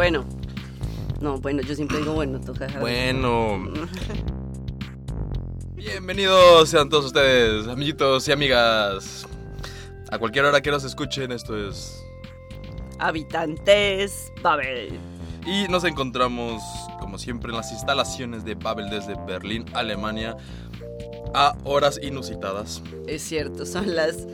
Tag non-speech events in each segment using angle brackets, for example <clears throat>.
Bueno. No, bueno, yo siempre digo bueno, toca dejar. Bueno. <laughs> Bienvenidos sean todos ustedes, amiguitos y amigas. A cualquier hora que nos escuchen, esto es. Habitantes Babel. Y nos encontramos, como siempre, en las instalaciones de Babel desde Berlín, Alemania, a horas inusitadas. Es cierto, son las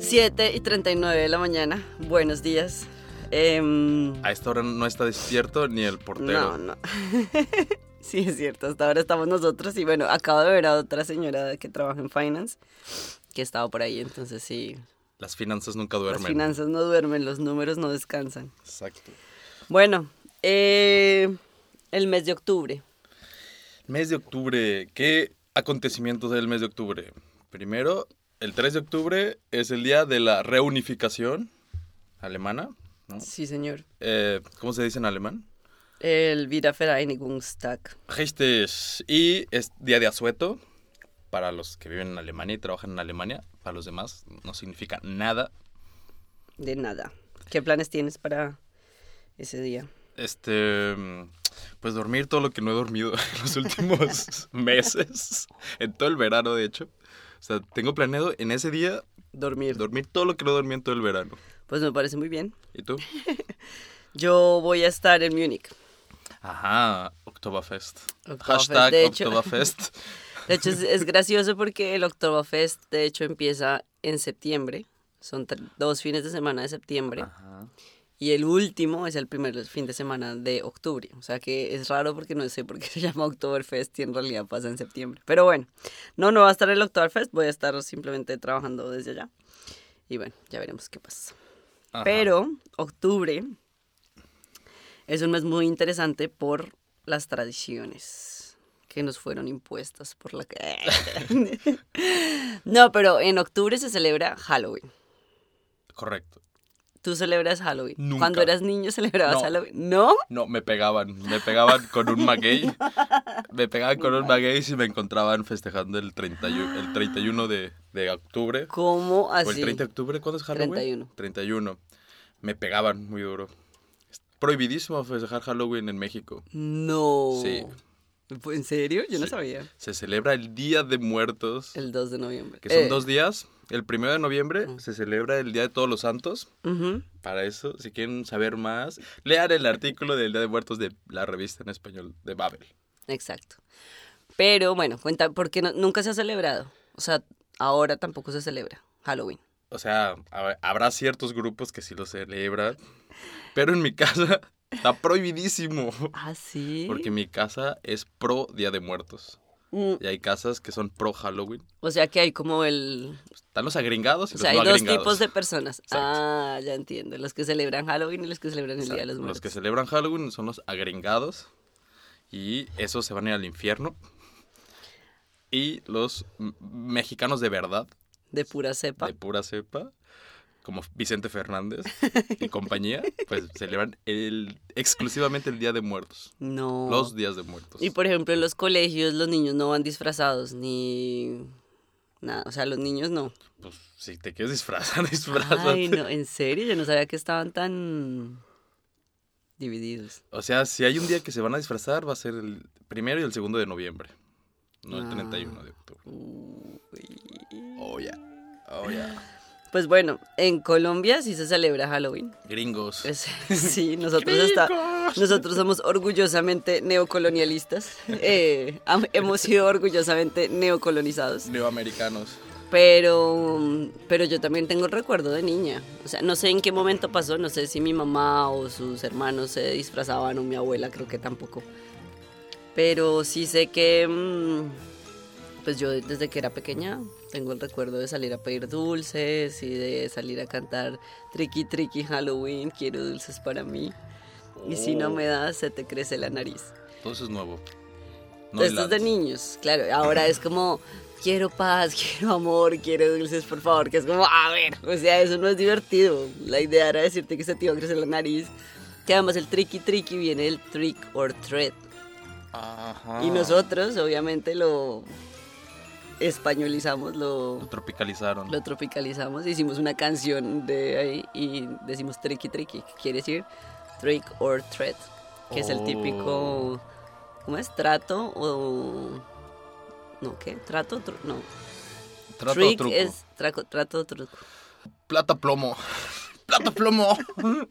7 y 39 de la mañana. Buenos días. Em, A esta hora no está despierto ni el portero. no, no. <laughs> sí, es cierto. Hasta ahora estamos nosotros. Y bueno, acabo de ver a otra señora que trabaja en finance que estaba por ahí. Entonces, sí, Las finanzas nunca las duermen. finanzas no duermen, los números no descansan. Exacto. Bueno, eh, el mes de octubre. Mes de octubre. ¿Qué acontecimientos del mes de octubre? Primero, el 3 de octubre es el día de la reunificación alemana. ¿No? Sí, señor. Eh, ¿Cómo se dice en alemán? El Wiedervereinigungstag. Richtig. Y es día de asueto para los que viven en Alemania y trabajan en Alemania. Para los demás no significa nada. De nada. ¿Qué planes tienes para ese día? Este, pues dormir todo lo que no he dormido <laughs> en los últimos <laughs> meses, en todo el verano de hecho. O sea, tengo planeado en ese día Dormir. dormir todo lo que no dormí en todo el verano. Pues me parece muy bien. ¿Y tú? <laughs> Yo voy a estar en Múnich. Ajá, Oktoberfest. Oktoberfest, Hashtag de hecho. Oktoberfest. <laughs> De hecho, es, es gracioso porque el Oktoberfest, de hecho, empieza en septiembre. Son dos fines de semana de septiembre. Ajá. Y el último es el primer fin de semana de octubre. O sea que es raro porque no sé por qué <laughs> se llama Oktoberfest y en realidad pasa en septiembre. Pero bueno, no, no va a estar el Oktoberfest. Voy a estar simplemente trabajando desde allá. Y bueno, ya veremos qué pasa. Ajá. Pero octubre es un mes muy interesante por las tradiciones que nos fueron impuestas por la... <laughs> no, pero en octubre se celebra Halloween. Correcto. ¿Tú celebras Halloween? Nunca. Cuando eras niño celebrabas No. Halloween. ¿No? No, me pegaban. Me pegaban con un maguey. Me pegaban con un maguey si me encontraban festejando el 31, el 31 de, de octubre. ¿Cómo ¿O así? el 30 de octubre? ¿Cuándo es Halloween? 31. 31. Me pegaban muy duro. Es prohibidísimo festejar Halloween en México. No. Sí. ¿En serio? Yo no Sí. sabía. Se celebra el Día de Muertos, El 2 de noviembre. que son Eh, dos días. El primero de noviembre Mm. se celebra el Día de Todos los Santos. Para eso, si quieren saber más, lean el artículo del Día de Muertos de la revista en español de Babel. Exacto. Pero bueno, cuenta, porque no- nunca se ha celebrado. O sea, ahora tampoco se celebra Halloween. O sea, hab- habrá ciertos grupos que sí lo celebran, pero en mi casa <laughs> está prohibidísimo. Ah, sí. Porque mi casa es pro Día de Muertos. Mm, Y hay casas que son pro Halloween. o sea que hay como el... Están los agringados y O los sea, no hay dos tipos de personas. Exacto. Ah, ya entiendo. Los que celebran Halloween y los que celebran el Día de los. Muertos. Los que celebran Halloween son los agringados. Y esos se van a ir al infierno. Y los mexicanos de verdad, De pura cepa. de pura cepa, como Vicente Fernández <laughs> y compañía, pues celebran el, exclusivamente el Día de Muertos. No. Los días de muertos. Y por ejemplo, en los colegios los niños no van disfrazados ni nada. O sea, los niños no. Pues si te quieres disfrazar, disfrazate. <laughs> Ay, no, en serio, yo no sabía que estaban tan divididos. O sea, si hay un día que se van a disfrazar, va a ser el primero y el segundo de noviembre. No el Ah. 31 de octubre. Uy. Oh, ya. Pues bueno, en Colombia sí se celebra Halloween. Gringos. Es- <laughs> sí, nosotros somos orgullosamente neocolonialistas. <laughs> Eh, hemos sido orgullosamente neocolonizados. Neoamericanos. Pero, pero yo también tengo el recuerdo de niña. O sea, no sé en qué momento pasó, no sé si mi mamá o sus hermanos se disfrazaban o mi abuela, creo que tampoco. Pero sí sé que, mm, pues yo desde que era pequeña tengo el recuerdo de salir a pedir dulces y de salir a cantar Tricky Tricky Halloween, quiero dulces para mí. Y si no Oh. me das, se te crece la nariz. Todo eso es nuevo. No Esto es de niños, claro. Ahora es como, <laughs> quiero paz, quiero amor, quiero dulces, por favor. Que es como, a ver, o sea, eso no es divertido. La idea era decirte que se te iba a crecer la nariz. Que además el tricky tricky viene del trick or treat. Ajá. Y nosotros, obviamente, lo españolizamos, lo, Lo tropicalizaron. lo tropicalizamos. Hicimos una canción de ahí y decimos tricky tricky, que quiere decir trick or threat, que es el Oh. típico, ¿cómo es? Trato o... No, ¿qué? Trato, tru- no. Trato trick truco. es traco, trato, truco. Plata plomo. <laughs> Plata plomo. <laughs>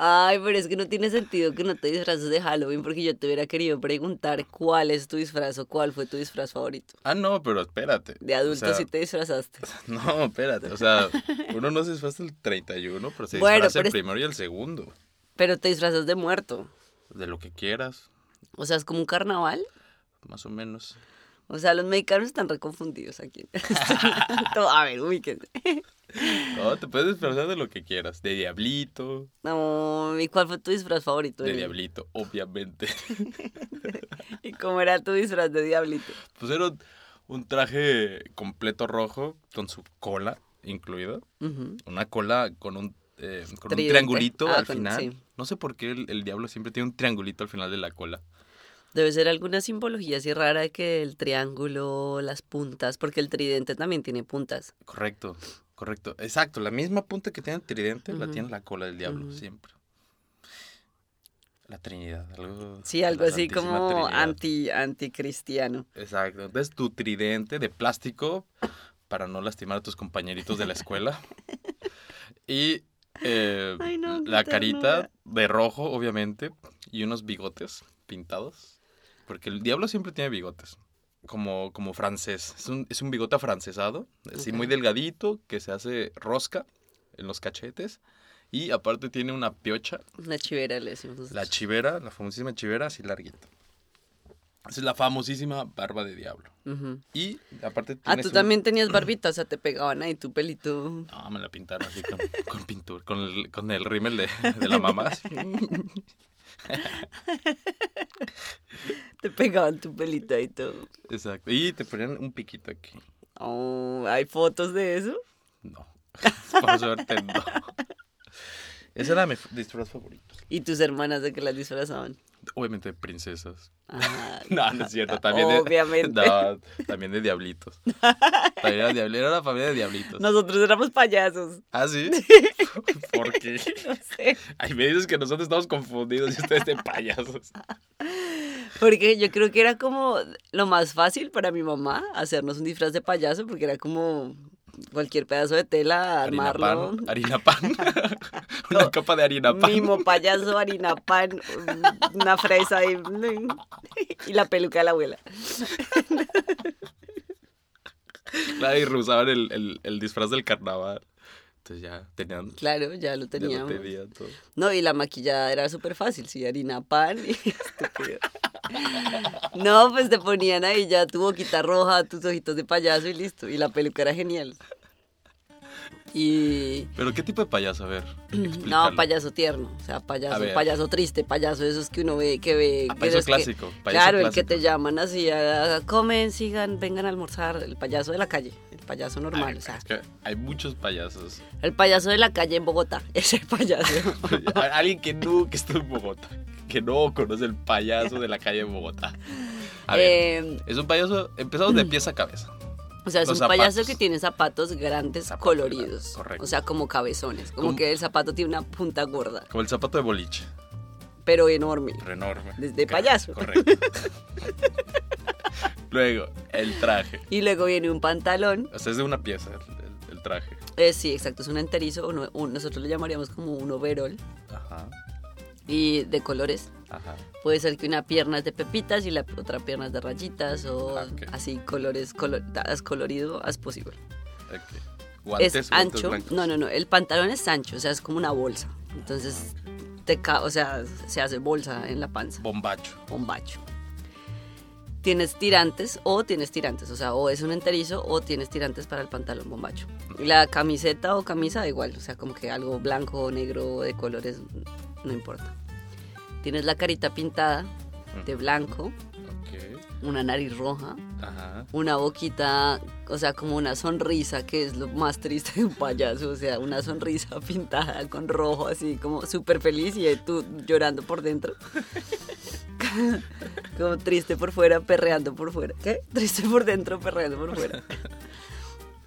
Ay, pero es que no tiene sentido que no te disfraces de Halloween porque yo te hubiera querido preguntar cuál es tu disfraz o cuál fue tu disfraz favorito. ah, no, pero espérate. De adulto O sea, sí te disfrazaste. <laughs> No, espérate. O sea, uno no se disfraza el 31, pero se Bueno, disfraza pero el primero y el segundo. Pero te disfrazas de muerto. De lo que quieras, O sea, es como un carnaval. más o menos. O sea, los mexicanos están reconfundidos aquí. <laughs> <laughs> A ver, ubíquense. <laughs> No, te puedes disfrazar de lo que quieras. De diablito. No, ¿y cuál fue tu disfraz favorito? De diablito, obviamente. <laughs> ¿Y cómo era tu disfraz de diablito? Pues era un- un traje completo rojo con su cola incluida. Una cola con un, eh, con un triangulito Ah, al con- final. sí. No sé por qué el, el diablo siempre tiene un triangulito al final de la cola. Debe ser alguna simbología así rara de que el triángulo, las puntas, porque el tridente también tiene puntas. Correcto, correcto. Exacto, la misma punta que tiene el tridente la tiene la cola del diablo, siempre. La Trinidad, algo. Sí, algo así como Trinidad. anti anticristiano. Exacto. Entonces tu tridente de plástico para no lastimar a tus compañeritos de la escuela. <laughs> y eh, Ay, no, qué la carita de rojo, obviamente. Y unos bigotes pintados. Porque el diablo siempre tiene bigotes. Como, como francés. Es un, es un bigote afrancesado. Así muy Ok. delgadito, que se hace rosca en los cachetes. Y aparte tiene una piocha Una chivera le decimos. la chivera, la famosísima chivera, así larguita. Esa es la famosísima barba de diablo. Ujú. Y aparte Ah, tú un- también tenías <clears throat> barbita, o sea, te pegaban ahí tu pelito. No, me la pintaron así con, con pintura, con el, con el rímel de, de la mamá. <laughs> <laughs> Te pegaban tu pelito ahí todo. Exacto. Y te ponían un piquito aquí. Oh, ¿Hay fotos de eso? No. <laughs> Por suerte no. <laughs> Ese era mi disfraz favorito. ¿Y tus hermanas de que las disfrazaban? Obviamente de princesas. Ah, <laughs> No, no es cierto. También de, Obviamente. <laughs> No, también de diablitos. También era, diabl- era la familia de diablitos. Nosotros éramos payasos. ¿Ah, sí? <laughs> ¿Por qué? No sé. Ay, me dices que nosotros estamos confundidos y ustedes de payasos. Porque yo creo que era como lo más fácil para mi mamá hacernos un disfraz de payaso, porque era como cualquier pedazo de tela, Harina armarlo. pan. Harina pan. <laughs> <laughs> Una capa de harina pan. Mimo, payaso, harina, pan, una fresa y, y la peluca de la abuela. Claro, y usaban el, el, el disfraz del carnaval. Entonces ya tenían. Claro, ya lo Ya lo teníamos. todo. No, y la maquillada era súper fácil, sí, harina, pan y <laughs> estúpido. No, pues te ponían ahí ya tu boquita roja, tus ojitos de payaso y listo. Y la peluca era genial. Y... Pero ¿qué tipo de payaso? A ver. <clears throat> No, payaso tierno, o sea, payaso, payaso triste, payaso esos que uno ve, que ve... Ah, que payaso que- clásico, payaso claro, el que te llaman así, a, comen, sigan, vengan a almorzar, el payaso de la calle, el payaso normal, Ay, o sea, es que hay muchos payasos. el payaso de la calle en Bogotá, <laughs> ese payaso. <laughs> Alguien que nunca estuvo en Bogotá. Que no conoce el payaso de la calle de Bogotá. A ver, <laughs> Eh, es un payaso. Empezamos de pies a cabeza. O sea, es los un payaso que tiene zapatos grandes, Zapatos coloridos, correcto. o sea, como cabezones, como Como- que el zapato tiene una punta gorda, Como el zapato de boliche. pero enorme. Re enorme. Desde payaso. Correcto. <laughs> Luego, el traje. Y luego viene un pantalón, O sea, es de una pieza el, el- el traje. eh, sí, exacto, es un enterizo, uno- un- nosotros lo llamaríamos como un overol, Ajá. Y de colores. Ajá. Puede ser que una pierna es de pepitas y la otra pierna es de rayitas o Ah, así colores, colo- as colorido as posible. ok. Guantes, es ancho. blancos. No, no, no. El pantalón es ancho, o sea, es como una bolsa. Entonces, te ca- o sea, se hace bolsa en la panza, Bombacho. bombacho. Tienes tirantes o tienes tirantes, o sea, o es un enterizo o tienes tirantes para el pantalón bombacho. Y la camiseta o camisa igual, o sea, como que algo blanco o negro de colores, no importa. Tienes la carita pintada de blanco, Ok. una nariz roja, Ajá. una boquita, o sea, como una sonrisa, que es lo más triste de un payaso, o sea, una sonrisa <laughs> pintada con rojo, así como súper feliz y tú llorando por dentro. <laughs> como triste por fuera, perreando por fuera. ¿Qué? Triste por dentro, perreando por fuera. <laughs>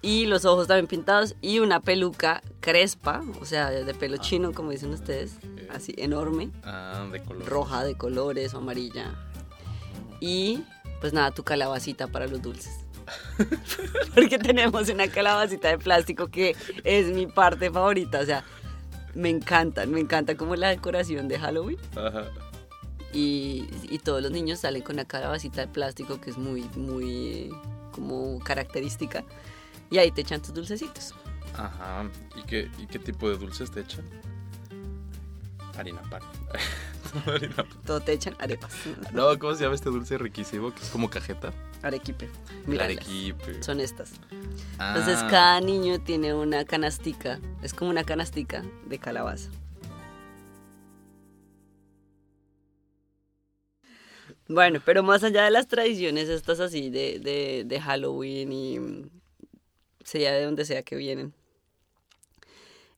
Y los ojos también pintados y una peluca crespa, o sea, de pelo chino, como dicen ustedes, así enorme, Ah, de color. roja de colores o amarilla. Y pues nada, tu calabacita para los dulces. <laughs> Porque tenemos una calabacita de plástico que es mi parte favorita, o sea, me encantan, me encanta como la decoración de Halloween. Ajá. y, y todos los niños salen con una calabacita de plástico que es muy, muy como característica. Y ahí te echan tus dulcecitos. Ajá. ¿Y qué, ¿Y qué tipo de dulces te echan? Harina pan. <laughs> Harina pan. Todo te echan arepas. <laughs> No, ¿cómo se llama este dulce riquísimo? Que es como cajeta. Arequipe. El Míralas. arequipe. Son estas. Ah, Entonces cada niño tiene una canastica. Es como una canastica de calabaza. Bueno, pero más allá de las tradiciones estas así de, de, de Halloween y sea de donde sea que vienen.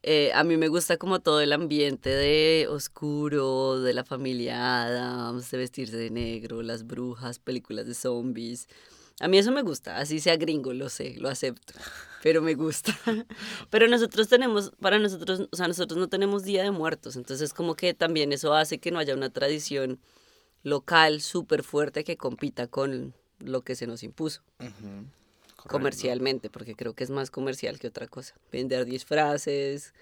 eh, a mí me gusta como todo el ambiente de oscuro, de la familia Adams, de vestirse de negro, las brujas, películas de zombies. A mí eso me gusta, así sea gringo, lo sé, lo acepto, pero me gusta. <laughs> Pero nosotros tenemos, para nosotros, o sea, nosotros no tenemos Día de Muertos, entonces como que también eso hace que no haya una tradición local súper fuerte que compita con lo que se nos impuso ujú, correcto. comercialmente, porque creo que es más comercial que otra cosa. Vender disfraces,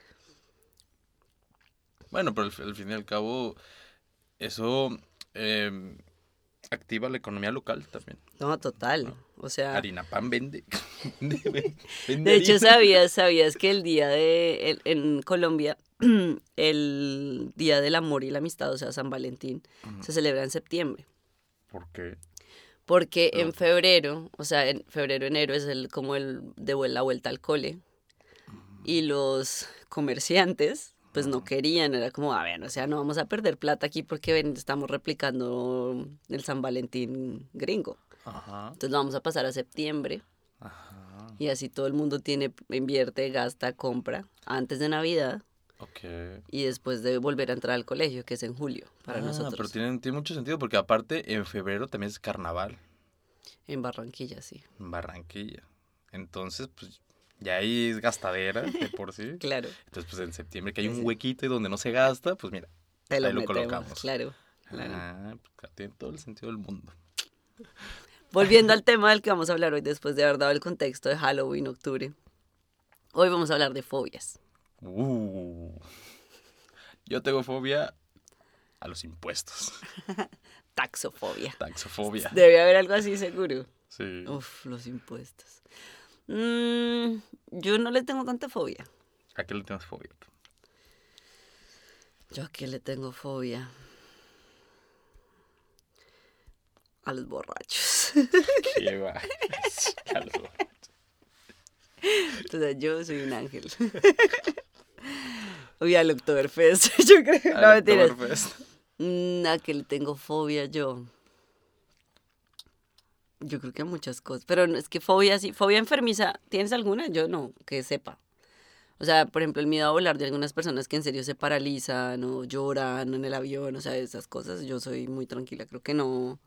Bueno, pero al, fin y al cabo, eso eh, activa la economía local también. no, total. O sea, Harina pan vende. <laughs> <laughs> vende, vende de hecho sabías, sabías que el día de, el- en Colombia, <clears throat> el Día del Amor y la Amistad, o sea, San Valentín, se celebra en septiembre. ¿Por qué? Porque Pero- en febrero, o sea, en febrero, enero es el como el de la vuelta al cole. Y los comerciantes, pues no querían, era como, a ver, o sea, no vamos a perder plata aquí porque ven, estamos replicando el San Valentín gringo. Ajá. Entonces lo vamos a pasar a septiembre Ajá. y así todo el mundo tiene, invierte, gasta, compra antes de Navidad Ok. y después de volver a entrar al colegio, que es en julio para Ah, nosotros. Pero tiene, tiene mucho sentido porque aparte en febrero también es carnaval En Barranquilla, sí. en Barranquilla. Entonces, pues ya ahí es gastadera de por sí. <laughs> Claro, Entonces, pues en septiembre que hay un huequito y donde no se gasta, pues mira. te lo, Ahí lo colocamos. claro. claro. Ah, pues, tiene todo el sentido del mundo. Volviendo al <laughs> tema del que vamos a hablar hoy, después de haber dado el contexto de Halloween, octubre. Hoy vamos a hablar de fobias. Uh. Yo tengo fobia a los impuestos. <laughs> Taxofobia. Taxofobia. Debe haber algo así seguro. Sí. Uf, los impuestos. Mm, yo no le tengo tanta fobia. ¿A qué le tienes fobia? Yo a qué le tengo fobia. A los borrachos. <laughs> ¿Qué va? <laughs> Calvo. o sea, yo soy un ángel. Uy, al Oktoberfest, <laughs> yo creo. No, Al mentiras. Oktoberfest. Mm, ¿A qué le tengo fobia yo? Yo creo que a muchas cosas. Pero no- es que fobia, sí. Fobia enfermiza, ¿tienes alguna? Yo no, que sepa. O sea, por ejemplo, el miedo a volar de algunas personas que en serio se paralizan o lloran en el avión, o sea, esas cosas. Yo soy muy tranquila, creo que no.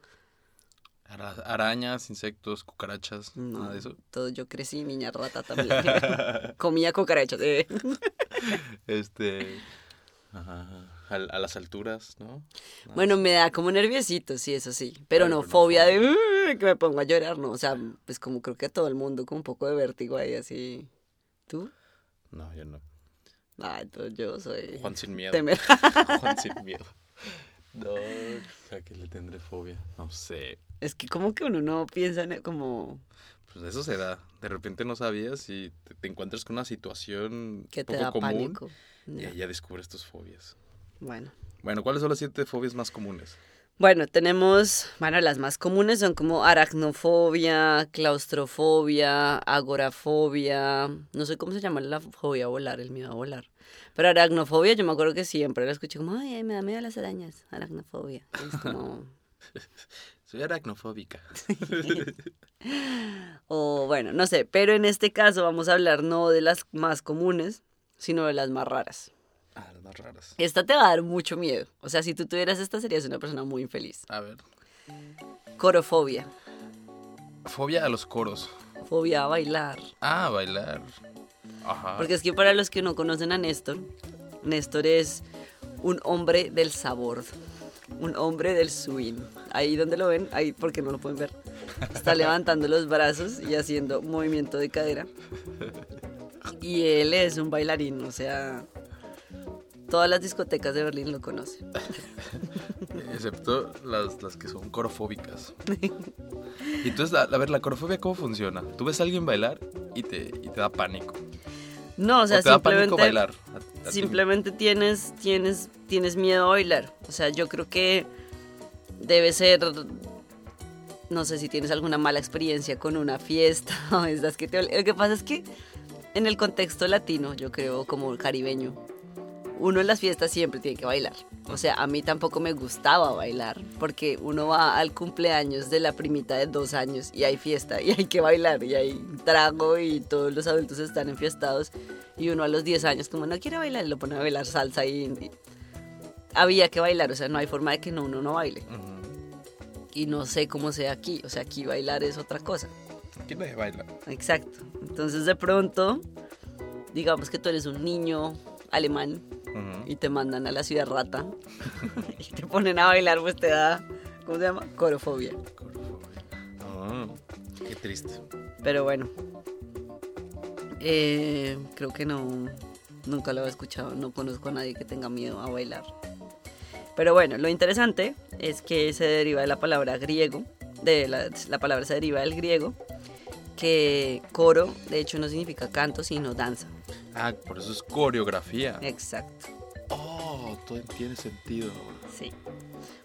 Ara- Arañas, insectos, cucarachas, no nada de eso. Todo, yo crecí niña rata <laughs> también. <laughs> Comía cucarachas. eh. Este. ajá, a, a las alturas, ¿no? Nada Bueno, me da como nerviosito, sí, eso sí. Pero no fobia de que me pongo a llorar, no. O sea, pues como creo que a todo el mundo con un poco de vértigo ahí así. ¿Tú? No, yo no. Ah, entonces yo soy. Juan sin miedo. temer- <laughs> Juan sin miedo. No, ¿a qué le tendré fobia? No sé. Es que como que uno no piensa en como Pues eso se da. De repente no sabías y te, te encuentras con una situación que te poco da común pánico. y Ya, ahí ya descubres tus fobias. Bueno. Bueno, ¿cuáles son las siete fobias más comunes? Bueno, tenemos, bueno, las más comunes son como aracnofobia, claustrofobia, agorafobia, no sé cómo se llama la fobia a volar, el miedo a volar. Pero aracnofobia, yo me acuerdo que siempre la escuché como, ay, me da miedo las arañas, aracnofobia. Es como, <laughs> Soy aracnofóbica. <laughs> o bueno, no sé, pero en este caso vamos a hablar no de las más comunes, sino de las más raras. Ah, las más raras. Esta te va a dar mucho miedo. O sea, si tú tuvieras esta serías una persona muy infeliz. A ver. Corofobia. Fobia a los coros. Fobia a bailar. Ah, bailar. Ajá. Porque es que para los que no conocen a Néstor, Néstor es un hombre del sabor, un hombre del swing. Ahí donde lo ven, ahí porque no lo pueden ver, está <laughs> levantando los brazos y haciendo movimiento de cadera. Y él es un bailarín, o sea, todas las discotecas de Berlín lo conocen. <laughs> Excepto las, las que son corofóbicas. <laughs> y entonces, la- a ver, la corofobia, ¿cómo funciona? Tú ves a alguien bailar y te, y te da pánico. No, o sea, o te da pánico simplemente, bailar. A- a ti. simplemente tienes, tienes, tienes miedo a bailar. O sea, yo creo que debe ser, no sé si tienes alguna mala experiencia con una fiesta <laughs> o esas que te... Lo que pasa es que en el contexto latino, yo creo, como caribeño, uno en las fiestas siempre tiene que bailar. O sea, a mí tampoco me gustaba bailar, porque uno va al cumpleaños de la primita de dos años y hay fiesta y hay que bailar y hay trago y todos los adultos están enfiestados y uno a los 10 años como no quiere bailar lo pone a bailar salsa y, y había que bailar, o sea, no hay forma de que no, uno no baile. Y no sé cómo sea aquí, o sea, aquí bailar es otra cosa. ¿Quién nadie baila? Exacto. Entonces de pronto, digamos que tú eres un niño alemán Y te mandan a la ciudad rata <laughs> y te ponen a bailar, pues te da, ¿cómo se llama? Corofobia. Corofobia. Ah, qué triste. Pero bueno, eh, creo que no, nunca lo he escuchado, no conozco a nadie que tenga miedo a bailar. Pero bueno, lo interesante es que se deriva de la palabra griego, de la, la palabra se deriva del griego, que coro de hecho no significa canto, sino danza. Ah, por eso es coreografía. Exacto. Oh, todo tiene sentido ahora. Sí.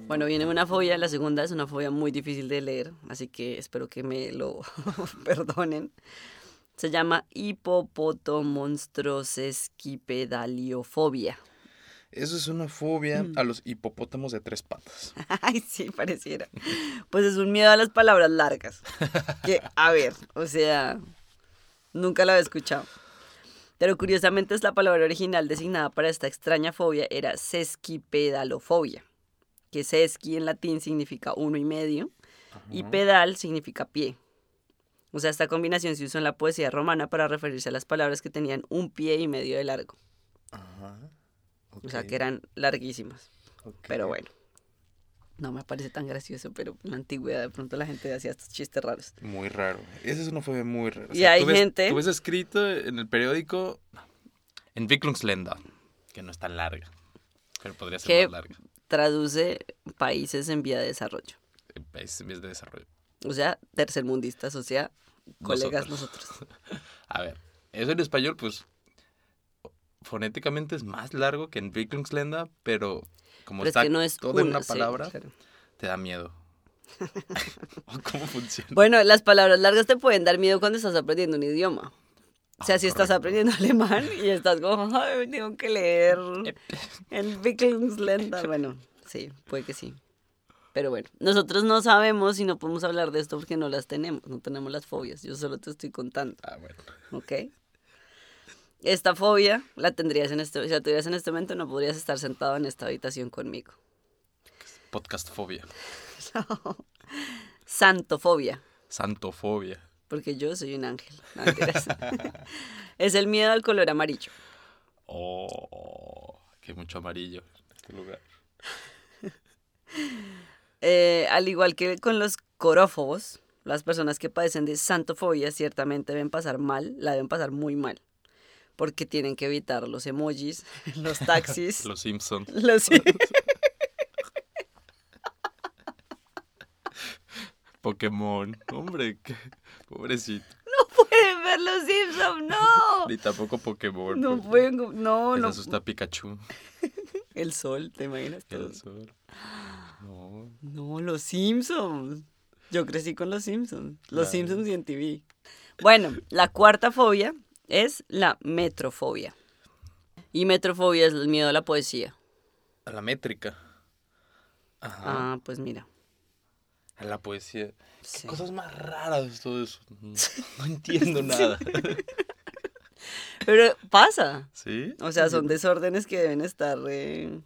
Bueno, viene una fobia, la segunda es una fobia muy difícil de leer, así que espero que me lo <laughs> perdonen. Se llama hipopotomonstrosesquipedaliofobia. Eso es una fobia Mm. a los hipopótamos de tres patas. <laughs> Ay, sí, pareciera. Pues es un miedo a las palabras largas. Que, a ver, o sea, nunca la había escuchado. Pero curiosamente es la palabra original designada para esta extraña fobia era sesquipedalofobia, que sesqui en latín significa uno y medio y pedal significa pie. O sea, esta combinación se usó en la poesía romana para referirse a las palabras que tenían un pie y medio de largo. Ajá. O sea, que eran larguísimas. Pero bueno. No me parece tan gracioso, pero en la antigüedad de pronto la gente hacía estos chistes raros. Muy raro. Esa es una fobia muy rara. O Y hay tú ves- gente- Tú ves escrito en el periódico en Entwicklungsländer, que no es tan larga, pero podría ser Que- más larga. Traduce países en vía de desarrollo. En países en vías de desarrollo. O sea, tercermundistas, o sea, colegas Nosotros. nosotros. <laughs> A ver, eso en español, pues, fonéticamente es más largo que en Entwicklungsländer, pero como Pero es está que no es todo en una sí, palabra, claro. te da miedo. <laughs> <laughs> ¿O ¿Cómo funciona? Bueno, las palabras largas te pueden dar miedo cuando estás aprendiendo un idioma. O sea, Ah, si estás correcto. aprendiendo alemán y estás como, ay, tengo que leer el Wicklungsländer. <laughs> Bueno, sí, puede que sí. Pero bueno, nosotros no sabemos y no podemos hablar de esto porque no las tenemos, no tenemos las fobias. Yo solo te estoy contando, Ah, bueno. ¿ok? Esta fobia la tendrías en este, si la tuvieras en este momento, no podrías estar sentado en esta habitación conmigo. Podcast fobia. <laughs> Santofobia. Santofobia. Porque yo soy un ángel. No, <laughs> es el miedo al color amarillo. Oh, que mucho amarillo en este lugar. <laughs> Eh, al igual que con los corófobos, las personas que padecen de santofobia ciertamente deben pasar mal, la deben pasar muy mal. Porque tienen que evitar los emojis, <laughs> los taxis, <laughs> Los Simpson. los... <laughs> Pokémon. Hombre, qué pobrecito. No pueden ver los Simpsons, no. Ni tampoco Pokémon. No pueden, no, les no. asusta Pikachu. El sol, ¿te imaginas? todo? El sol. No. No, los Simpsons. Yo crecí con los Simpsons. Los Claro. Simpsons y en TV. Bueno, la cuarta fobia es la metrofobia. Y metrofobia es el miedo a la poesía. A la métrica. Ajá. Ah, pues mira. A la poesía. sí. Qué cosas más raras todo eso. <laughs> No, no entiendo nada. <laughs> Pero pasa. ¿Sí? O sea, son desórdenes que deben estar, eh,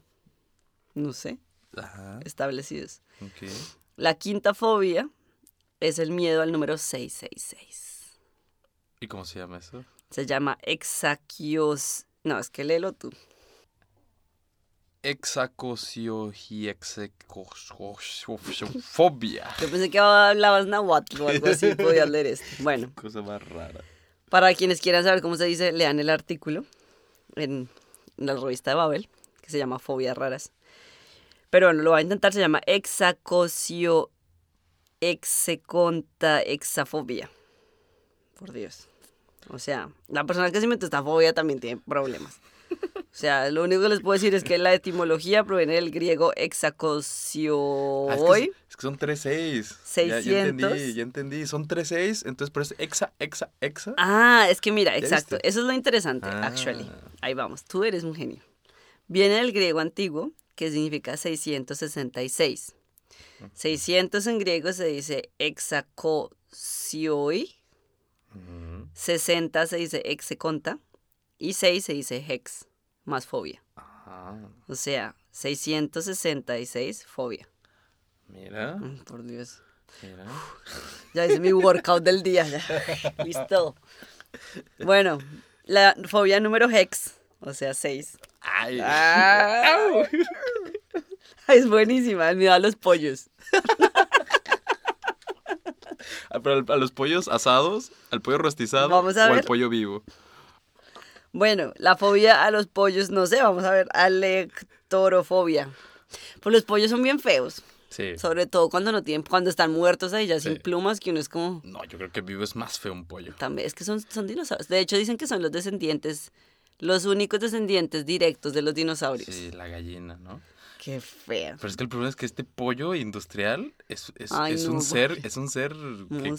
no sé, Ajá. establecidos. Ok. La quinta fobia es el miedo al número 666. ¿Y cómo se llama eso? Se llama exaquios... No, es que léelo tú. Exacosiogiexecofobia. Yo pensé que hablabas nahuatl o algo así, podías leer esto. <laughs> Bueno, Cosa más rara. para quienes quieran saber cómo se dice, lean el artículo en la revista de Babel, que se llama Fobias Raras. Pero bueno, lo voy a intentar, se llama exacosio execonta exafobia. Por Dios. O sea, la persona que se inventó esta fobia también tiene problemas. O sea, lo único que les puedo decir es que la etimología proviene del griego exacosio Ah, es, que, es que son 3 6. Ya, ya 600. entendí, ya entendí. Son 3 6, entonces por eso exa, exa, exa. Ah, es que mira, ¿Ya exacto. viste? Eso es lo interesante, Ah. actually. Ahí vamos, tú eres un genio. Viene del griego antiguo, que significa 666. 600 en griego se dice hexacosioi, Ujú. 60 se dice hexeconta y 6 se dice hex, más fobia. Ah, O sea, 666 fobia. mira, Mm, Por Dios. mira. Ya hice mi workout del día. ya. <laughs> Listo. Bueno, la fobia número hex, o sea, 6. Ay. Ah. <laughs> <laughs> Es buenísima, el miedo a los pollos. Ah, Pero a los pollos asados, al pollo rostizado Vamos a o al pollo vivo. Bueno, la fobia a los pollos, no sé, vamos a ver, alectorofobia. Pues los pollos son bien feos, Sí. sobre todo cuando no tienen, cuando están muertos ahí ya sin plumas, que uno es como, No, yo creo que vivo es más feo un pollo. también, es que son, son dinosaurios. De hecho dicen que son los descendientes, los únicos descendientes directos de los dinosaurios. Sí, la gallina, ¿no? Qué fea. Pero es que el problema es que este pollo industrial es, es, Ay, es no, un ser, es un ser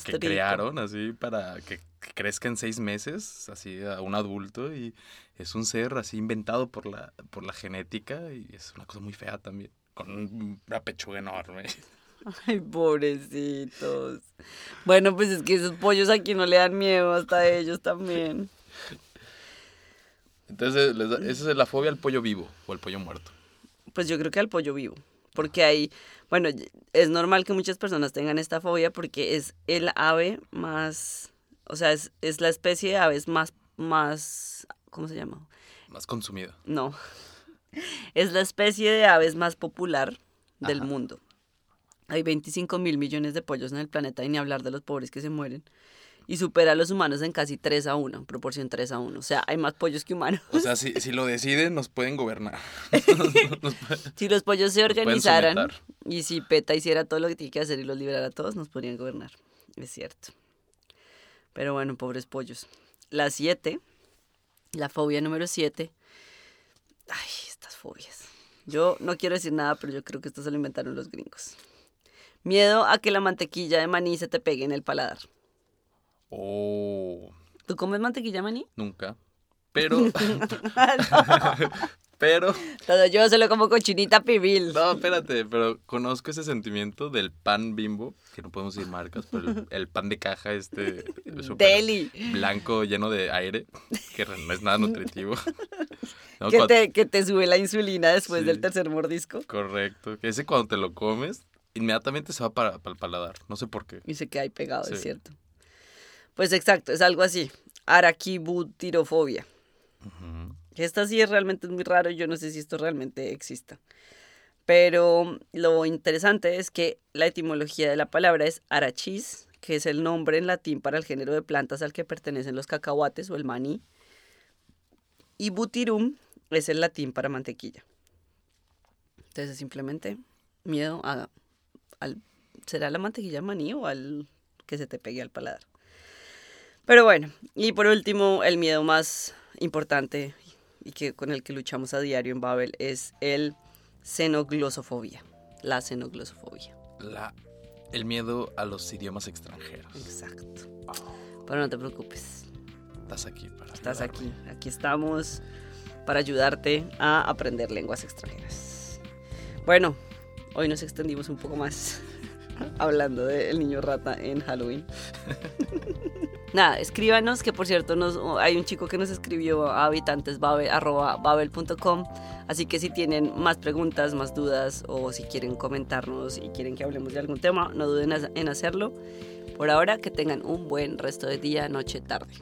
que- crearon así para que, que crezca en seis meses, así a un adulto, y es un ser así inventado por la, por la genética y es una cosa muy fea también, con un- una pechuga enorme. <laughs> Ay, pobrecitos. Bueno, pues es que esos pollos aquí no le dan miedo, hasta a ellos también. Entonces, esa es la fobia al pollo vivo o al pollo muerto. Pues yo creo que al pollo vivo. Porque hay, bueno, es normal que muchas personas tengan esta fobia porque es el ave más, o sea, es, es la especie de aves más, más, ¿cómo se llama? Más consumido. No. <laughs> Es la especie de aves más popular del Ajá. mundo. Hay 25 mil millones de pollos en el planeta y ni hablar de los pobres que se mueren. Y supera a los humanos en casi 3 a 1, proporción 3 a 1. O sea, hay más pollos que humanos. O sea, si, si lo deciden, nos pueden gobernar. <laughs> Nos <laughs> Si los pollos se organizaran y si PETA hiciera todo lo que tiene que hacer y los liberara a todos, nos podrían gobernar. Es cierto. Pero bueno, pobres pollos. La 7, la fobia número 7. Ay, estas fobias. Yo no quiero decir nada, pero yo creo que esto se lo inventaron los gringos. Miedo a que la mantequilla de maní se te pegue en el paladar. Oh, ¿Tú comes mantequilla maní? nunca. <laughs> Pero, pero, Todo yo solo como cochinita pibil. no, espérate, pero conozco ese sentimiento del pan bimbo, que no podemos decir marcas, pero el, el pan de caja este Deli. blanco lleno de aire, que no es nada nutritivo. <laughs> No, Que te, que te sube la insulina después Sí. del tercer mordisco. Correcto, que ese cuando te lo comes, inmediatamente se va para, para el paladar, no sé por qué. Y se queda ahí pegado, es cierto. Pues exacto, es algo así. Araquibutirofobia. Esta sí es realmente muy raro, yo no sé si esto realmente exista. Pero lo interesante es que la etimología de la palabra es arachis, que es el nombre en latín para el género de plantas al que pertenecen los cacahuates o el maní. Y butirum es el latín para mantequilla. Entonces es simplemente miedo a, al... ¿Será la mantequilla maní o al que se te pegue al paladar? Pero bueno, y por último, el miedo más importante y que con el que luchamos a diario en Babel es el xenoglosofobia, la xenoglosofobia. La, el miedo a los idiomas extranjeros. Exacto. Pero no te preocupes, Estás aquí para estás ayudarme. aquí, aquí estamos para ayudarte a aprender lenguas extranjeras. Bueno, hoy nos extendimos un poco más <laughs> hablando del niño rata en Halloween. <laughs> Nada, escríbanos, que por cierto nos, hay un chico que nos escribió a habitantesbabel.com, así que si tienen más preguntas, más dudas o si quieren comentarnos y quieren que hablemos de algún tema, no duden en hacerlo. Por ahora, que tengan un buen resto de día, noche, tarde.